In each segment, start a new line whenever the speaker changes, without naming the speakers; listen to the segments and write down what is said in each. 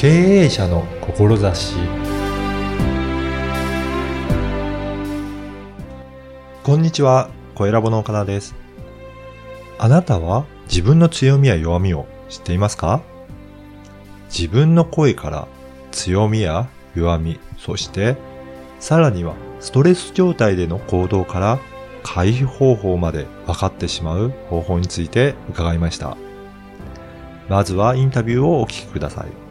経営者の志こんにちは、声ラボの岡田です。あなたは自分の強みや弱みを知っていますか？自分の声から強みや弱み、そしてさらにはストレス状態での行動から回避方法まで分かってしまう方法について伺いました。まずはインタビューをお聞きください。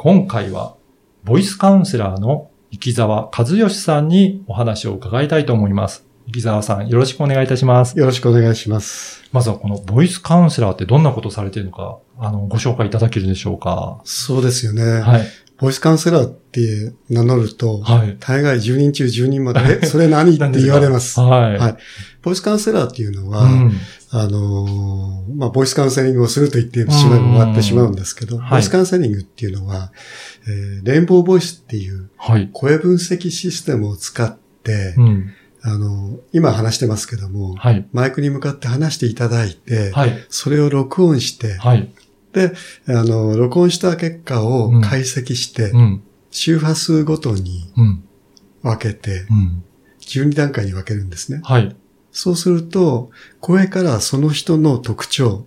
今回は、ボイスカウンセラーの生沢和義さんにお話を伺いたいと思います。生沢さん、よろしくお願いいたします。
よろしくお願いします。
まずはこのボイスカウンセラーってどんなことをされているのか、あの、ご紹介いただけるでしょうか。
そうですよね。
はい。
ボイスカウンセラーって名乗ると、
はい。
大概10人中10人まで、え、それ何？って言われます。
はい。
はいボイスカウンセラーっていうのは、
うん。
あのーまあ、ボイスカウンセリングをすると言ってしまえば終わってしまうんですけど、ボイスカウンセリングっていうのは、えーレインボーボイスっていう
はい。
声分析システムを使って、
うん。
あの今話してますけども、
はい。
マイクに向かって話していただいて、
はい。
それを録音して、
はい。
で、あの、録音した結果を解析して、
うん。
周波数ごとに
うん。
分けて、
うん。
12段階に分けるんですね。
はい。
そうすると、声からその人の特徴、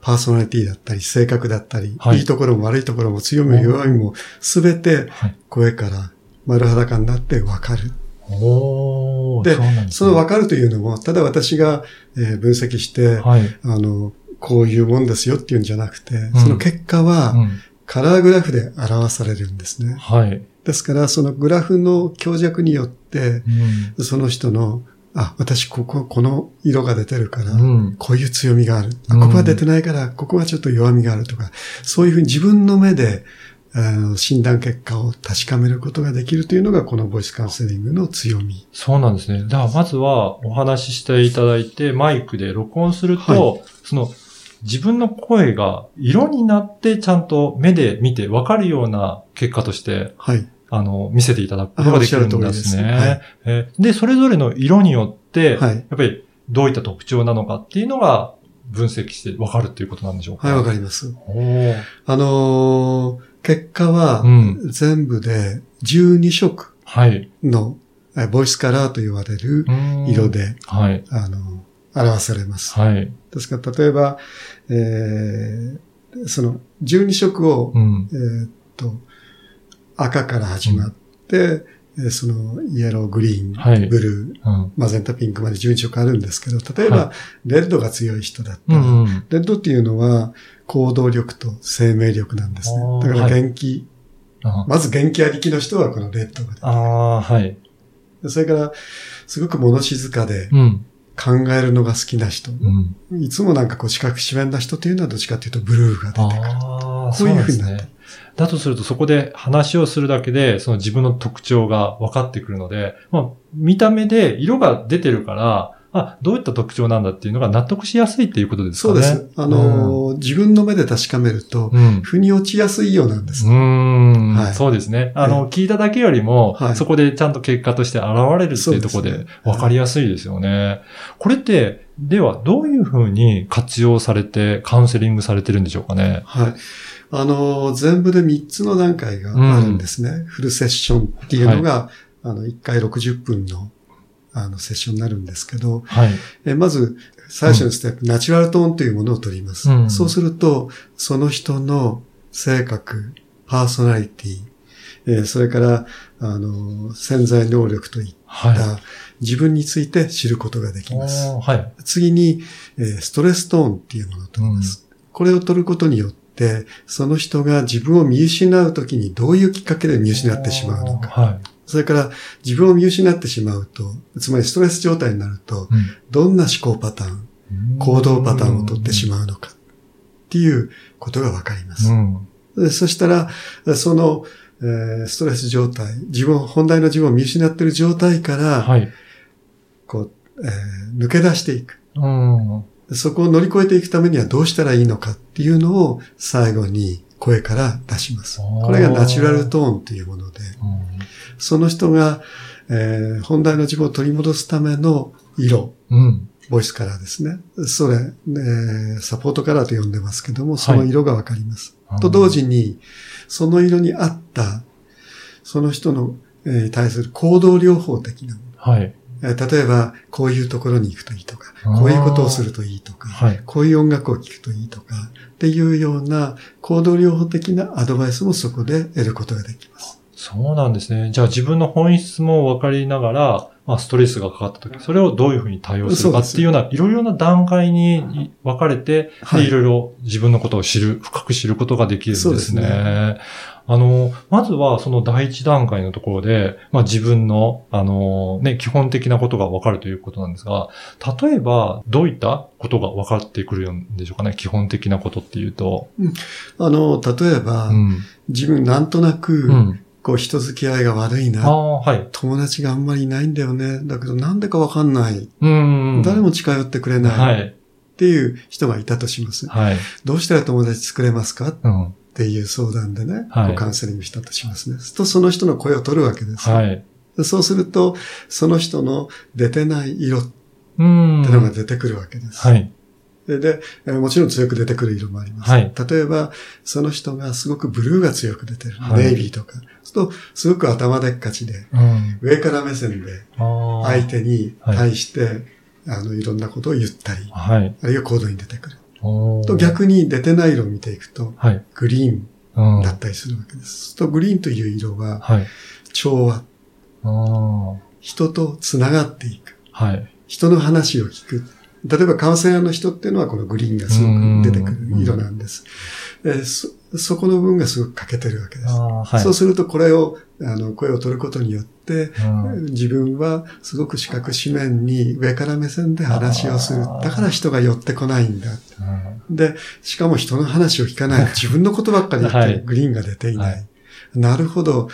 パーソナリティだったり、性格だったり、
はい
い、いところも悪いところも強みも弱みも、すべて
はい。
声から丸裸になって分かる。
おー。
で
そね
その分かるというのも、ただ私が、えー分析して、
はい。
あの、こういうもんですよっていうんじゃなくて、
ん
その結果は、
うん。
カラーグラフで表されるんですね。
はい。
ですから、そのグラフの強弱によって、
うん。
その人の、あ、私ここ、この色が出てるから、
うん。
こういう強みがある。あ
うん
ここは出てないから、ここはちょっと弱みがあるとか、そういうふうに自分の目で、あの診断結果を確かめることができるというのが、このボイスカウンセリングの強み。
そうなんですね。では、まずはお話ししていただいて、マイクで録音すると、
は
その、自分の声が色になってちゃんと目で見て分かるような結果として、
はい。
あの、見せていただくことができるんですね。
ですは
それぞれの色によって、
はい
やっぱりどういった特徴なのかっていうのが分析して分かるっていうことなんでしょうか？
はい、わか
り
ります。あのー結果は
うん、
全部で12色
はい。
の、えボイスカラーと言われる色で、
はい。
あの、表されます。
はい。
ですから、例えば、えーその12色を、
うん。
えーっと、赤から始まって、えーそのイエロー、グリーン、
はい
ブルー、
うん。
マゼンタ、ピンクまで12色あるんですけど、例えば、
は
レッドが強い人だったら、
うんうん。
レッドっていうのは行動力と生命力なんですね。だから
はい
元気、
あ
まず元気ありきの人はこのレッドが出て
ああ、はい。
でそれから、すごく物静かで
うん。
考えるのが好きな人。
うん。
いつもなんかこう四角四面な人っていうのはどっちかっていうとブルーが出てくる。
ああ、
こういうふうになって
ね。だとするとそこで話をするだけで、その自分の特徴が分かってくるので、まあ、見た目で色が出てるから、あ、どういった特徴なんだっていうのが納得しやすいっていうことですかね。
そうです。あのー、自分の目で確かめると、
うん。
腑に落ちやすいようなんです。
うーん、
はい
そうですね。あの、聞いただけよりも、
はい
そこでちゃんと結果として現れるっていうところで分かりやすいですよね。これって、ではどういうふうに活用されてカウンセリングされてるんでしょうかね。
はい。あのー、全部で3つの段階があるんですね。フルセッションっていうのが、あの、1回60分の、あの、セッションになるんですけど、
はい。
えまず、最初のステップ、ナチュラルトーンというものを取ります。
うん
そうすると、その人の性格、パーソナリティ、えーそれから、あの、潜在能力といっ
はい。
た自分について知ることができます。
はい。
次に、えーストレストーンっていうものを取ります。これを取ることによって、その人が自分を見失うときにどういうきっかけで見失ってしまうのか。
は
それから自分を見失ってしまうと、つまりストレス状態になると、
い。
どんな思考パターン、
うん
行動パターンを取ってしまうのかっていうことがわかります
う。ん。
でそしたら、その、えーストレス状態、自分、本来の自分を見失っている状態から、
はい。
こう、えー抜け出していく。
うん。
そこを乗り越えていくためにはどうしたらいいのかっていうのを最後に声から出します。これがナチュラルトーンというもので、その人が、えー本来の自分を取り戻すための色、
うん。
ボイスカラーですね。それ、えーサポートカラーと呼んでますけども、その色がわかります。
はい
と同時に、その色に合った、その人の、えー対する行動療法的なもの。
はい。
えー例えば、こういうところに行くといいとかこういうことをするといいとか、
はい。
こういう音楽を聴くといいとか、っていうような行動療法的なアドバイスもそこで得ることができます。
そうなんですね。じゃあ自分の本質も分かりながら、まあストレスがかかった時、それをどういうふうに対応するかっていうような、いろいろな段階に分かれて、
はい
でいろいろ自分のことを知る、深く知ることができるんですね。
そうですね
あの、まずはその第一段階のところで、まあ自分の、あの、ね、基本的なことが分かるということなんですが、例えばどういったことが分かってくるんでしょうかね、基本的なことっていうと。
あの、例えば、
うん。
自分なんとなく、
うん。
こう人付き合いが悪いな。
はい。
友達があんまりいないんだよね。だけどなんでかわかんない。
うん。
誰も近寄ってくれない。
はい。
っていう人がいたとします。
はい。
どうしたら友達作れますか？っ
うん。
ていう相談でね、
はい
こうカウンセリングしたとしますね。するとその人の声を取るわけです。
はい。
でそうすると、その人の出てない色ってのが出てくるわけです。
はい。
でもちろん強く出てくる色もあります。
はい
例えば、その人がすごくブルーが強く出てる。
はい
ネイビーとか。そうすると、すごく頭でっかちで、
うん。
上から目線で。相手に対して、あの、いろんなことを言ったり、
はい。
あるいは行動に出てくる。と逆に出てない色を見ていくと、
はい。
グリーン
うん。
だったりするわけです。とグリーンという色は、
はい。
調和。
ああ。
人と繋がっていく。
はい。
人の話を聞く。例えばカウンセラーの人っていうのはこのグリーンがすごく出てくる色なんです。でそそこの分がすごく欠けてるわけです。
はい。
そうするとこれを、あの、声を取ることによって、
うん
自分はすごく四角四面に上から目線で話をするだから人が寄ってこないんだ。
うん
で、しかも人の話を聞かない。自分のことばっかり言ってグリーンが出ていない。
はい
なるほど。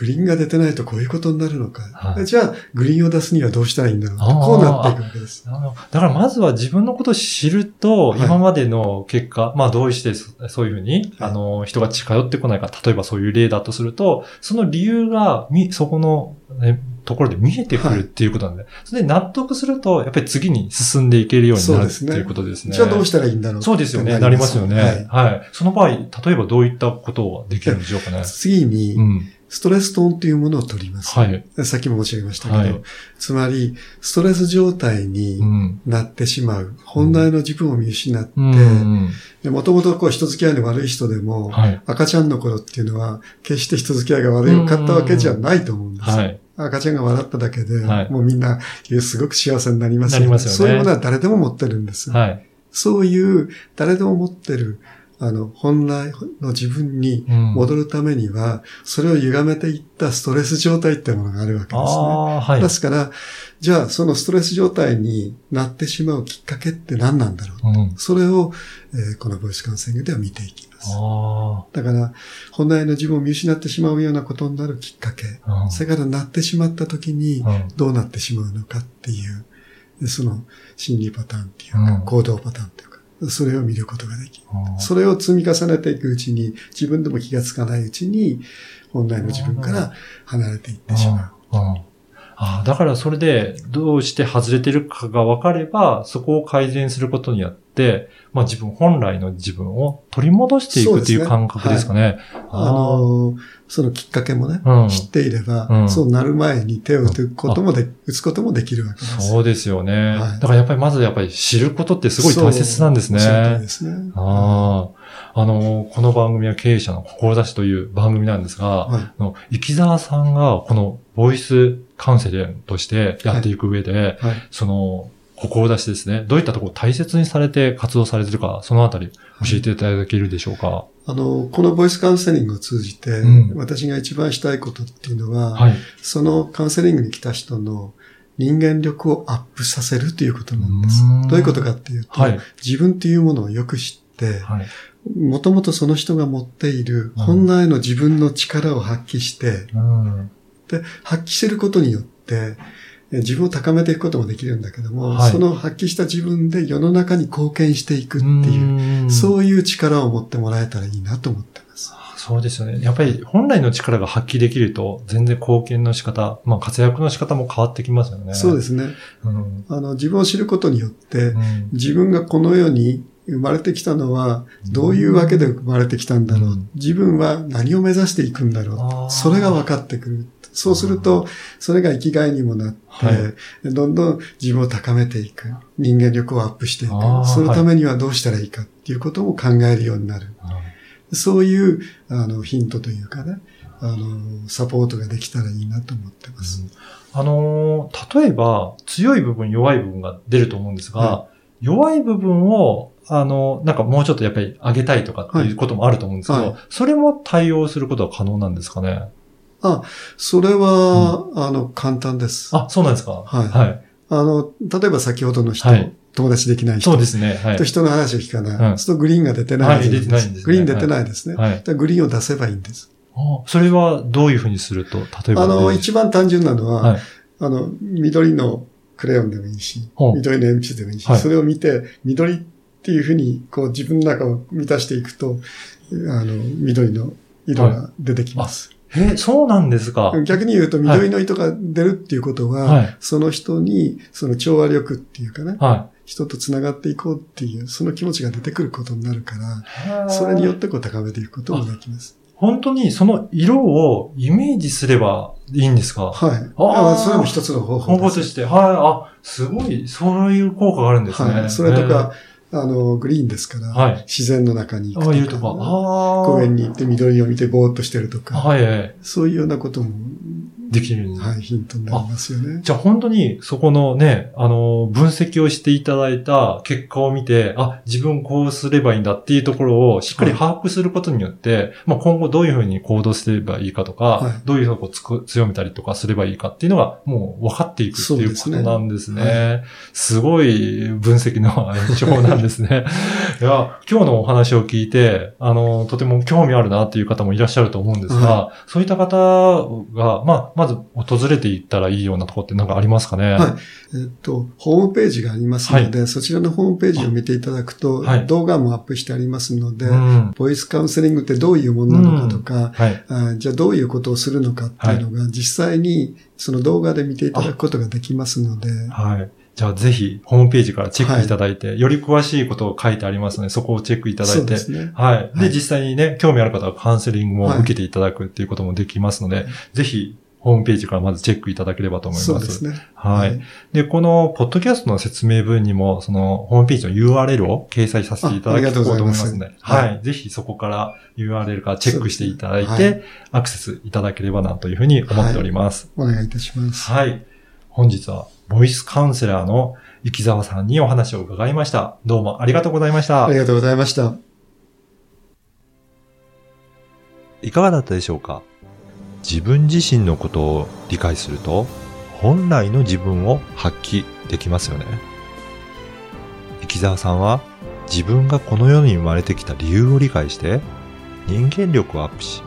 グリーンが出てないとこういうことになるのか。
はい
じゃあ、グリーンを出すにはどうしたらいいんだろうこうなっていくわけです。
だからまずは自分のことを知ると、
はい
今までの結果、まあどうしてそそういうふうに、
はい
あの、人が近寄ってこないか、例えばそういう例だとすると、その理由が、み、そこの、ね、ところで見えてくるっていうことなんで、それで納得すると、やっぱり次に進んでいけるようになるって
そうですね
いうことですね。
じゃあどうしたらいいんだろう
そうですよね。なりますよね。
は
はいい。その場合、例えばどういったことができるんでしょうかね。
次に
う、ん。
ストレストーンというものを取ります。
はい。
さっきも申し上げましたけど、
はい
つまり、ストレス状態に
うん。
なってしまう。本来の自分を見失って、
うん。
もともとこう人付き合いの悪い人でも、
はい。
赤ちゃんの頃っていうのは、決して人付き合いが悪いかったわけじゃないと思うんです。
はい。
赤ちゃんが笑っただけで、
はい
もうみんな、すごく幸せになります
なりますよね
そういうものは誰でも持ってるんです。
はい。
そういう、誰でも持ってる、あの、本来の自分に
うん
戻るためには、それを歪めていったストレス状態ってものがあるわけですね。
はい。
ですから、じゃあそのストレス状態になってしまうきっかけって何なんだろう？
うん。
それを、えーこのボイスカウンセリングでは見ていきます。
あ
だから、本来の自分を見失ってしまうようなことになるきっかけ、
あ。うん
それからなってしまった時に
うん
どうなってしまうのかっていう、でその心理パターンっていうか、
うん
行動パターンっていうか、それを見ることができる。
うん
それを積み重ねていくうちに、自分でも気がつかないうちに、本来の自分から離れていってしまう。
ああだからそれで、どうして外れてるかが分かれば、そこを改善することによって、まあ自分、本来の自分を取り戻していくっていう感覚ですかね。
あの、そのきっかけもね、
うん
知っていれば、
うん
そうなる前に手を打つこともで、打つこともできるわけです。
そうですよね。
はい
だからやっぱりまずやっぱり知ることってすごい大切なんですね。
そうですね。
ああ。あの、この番組は経営者の志という番組なんですが、
はい
あの、生き沢さんがこのボイスカウンセリングとしてやっていく上で、
はい。
その、志ですね。どういったところを大切にされて活動されてるか、そのあたり教えていただけるでしょうか？
あの、このボイスカウンセリングを通じて、
うん
私が一番したいことっていうのは、
はい。
そのカウンセリングに来た人の人間力をアップさせるということなんです
う。
どういうことかっていうと、
はい
自分っていうものをよく知って、
はい。
もともとその人が持っている
うん
本来の自分の力を発揮して、
うん。
で、発揮することによって、え自分を高めていくこともできるんだけども、
はい
その発揮した自分で世の中に貢献していくっていう、
う
そういう力を持ってもらえたらいいなと思ってます。
そうですよね。やっぱり本来の力が発揮できると、全然貢献の仕方、まあ活躍の仕方も変わってきますよね。
そうですね。
うん。
あの、自分を知ることによって
う、ん
自分がこの世に生まれてきたのは、どういうわけで生まれてきたんだろう。
うん
自分は何を目指していくんだろう。それが分かってくる。そうすると、それが生きがいにもなって、
はい
どんどん自分を高めていく。人間力をアップしていく。そのためにはどうしたらいいかっていうことも考えるようになる。そういう、あの、ヒントというかね、あの、サポートができたらいいなと思ってます。
あのー例えば、強い部分、弱い部分が出ると思うんですが、
は
弱い部分を、あの、なんかもうちょっとやっぱり上げたいとかっていうこともあると思うんですけど、
はい
それも対応することは可能なんですかね？
それは、あの、簡単です。
あ、そうなんですか？
はい
はい。
あの、例えば先ほどの人、
はい
友達できない人
そうですね。はい
と。人の話を聞かない。
うん
そうするとグリーンが出てないじゃ
はい出てないんですね
グリーン出てないですね。
はい
グリーンを出せばいいんです。
あそれはどういうふうにすると、例えば？
あの、
えー
一番単純なのは、
はい
あの、緑のクレヨンでもいいし緑の鉛筆でもいいし、
はい
それを見て、緑っていうふうに、こう自分の中を満たしていくと、あの、緑の色が出てきます。
え、そうなんですか。
逆に言うと、緑の糸が出るっていうことは、
はい
その人に、その調和力っていうかね、
は
人と繋がっていこうっていう、その気持ちが出てくることになるから、
い。
それによってこう高めていくこともできます。
本当にその色をイメージすればいいんですか？
はい。
あー
あそれも一つの方
方
法です。
法として。はい。あ、すごい、そういう効果があるんですね。
はい。それとか、あの、グリーンですから、
はい
自然の中に
えー、ああいうとか。
行くとか。公園に行って緑を見てぼーっとしてるとか、
はいはい。
そういうようなことも、
できるんです
はい、ヒントになりますよね。
じゃあ本当にそこのね、あの、分析をしていただいた結果を見て、あ、自分こうすればいいんだっていうところをしっかり把握することによって、まあ今後どういうふうに行動すればいいかとか、
はい
どういうふうにつく強めたりとかすればいいかっていうのがもう分かっていくっていうことなんですね。
すね
すごい分析の手法なんですね。いや、今日のお話を聞いて、あの、とても興味あるなっていう方もいらっしゃると思うんですが、そういった方が、まあ、まず訪れていったらいいようなところって何かありますかね？
はいえっと、ホームページがありますので、そちらのホームページを見ていただくと、
はい
動画もアップしてありますので、
うん。
ボイスカウンセリングってどういうものなのかとか、
はい。
あじゃあどういうことをするのかっていうのが、実際にその動画で見ていただくことができますので、
はい。じゃあぜひ、ホームページからチェックいただいて、より詳しいことを書いてありますので、そこをチェックいただ
そ
いうて。
ね。
はい。で、
はい
実際にね、興味ある方はカウンセリングも受けていただくっていうこともできますので、ぜひ、ホームページからまずチェックいただければと思います。
そうですね。
はい。で、この、ポッドキャストの説明文にも、その、ホームページの URL を掲載させていただきたいと思いますので、
あありがとうございます
はい。ぜひそこから URL からチェックしていただい
そうです
て、アクセスいただければなというふうに思っております。
お願いいたします。
はい。本日は、ボイスカウンセラーの生沢さんにお話を伺いました。どうもありがとうございました
あり。がとうございました。
いかがだったでしょうか？自分自身のことを理解すると、本来の自分を発揮できますよね。生沢さんは自分がこの世に生まれてきた理由を理解して、人間力をアップし、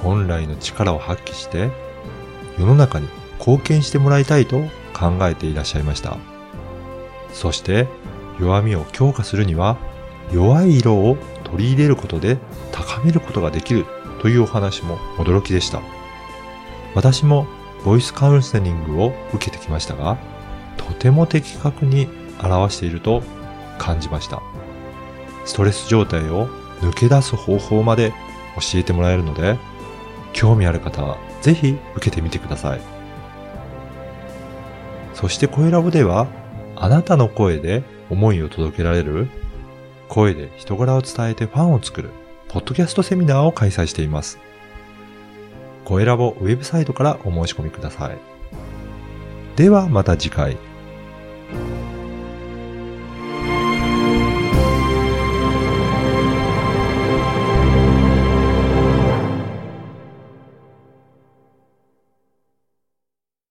本来の力を発揮して、世の中に貢献してもらいたいと考えていらっしゃいました。そして、弱みを強化するには、弱い色を取り入れることで高めることができるというお話も驚きでした。私もボイスカウンセリングを受けてきましたが、とても的確に表していると感じました。ストレス状態を抜け出す方法まで教えてもらえるので、興味ある方はぜひ受けてみてください。そして声ラボでは、あなたの声で思いを届けられる、声で人柄を伝えてファンを作る、ポッドキャストセミナーを開催しています。声ラボウェブサイトからお申し込みください。ではまた次回。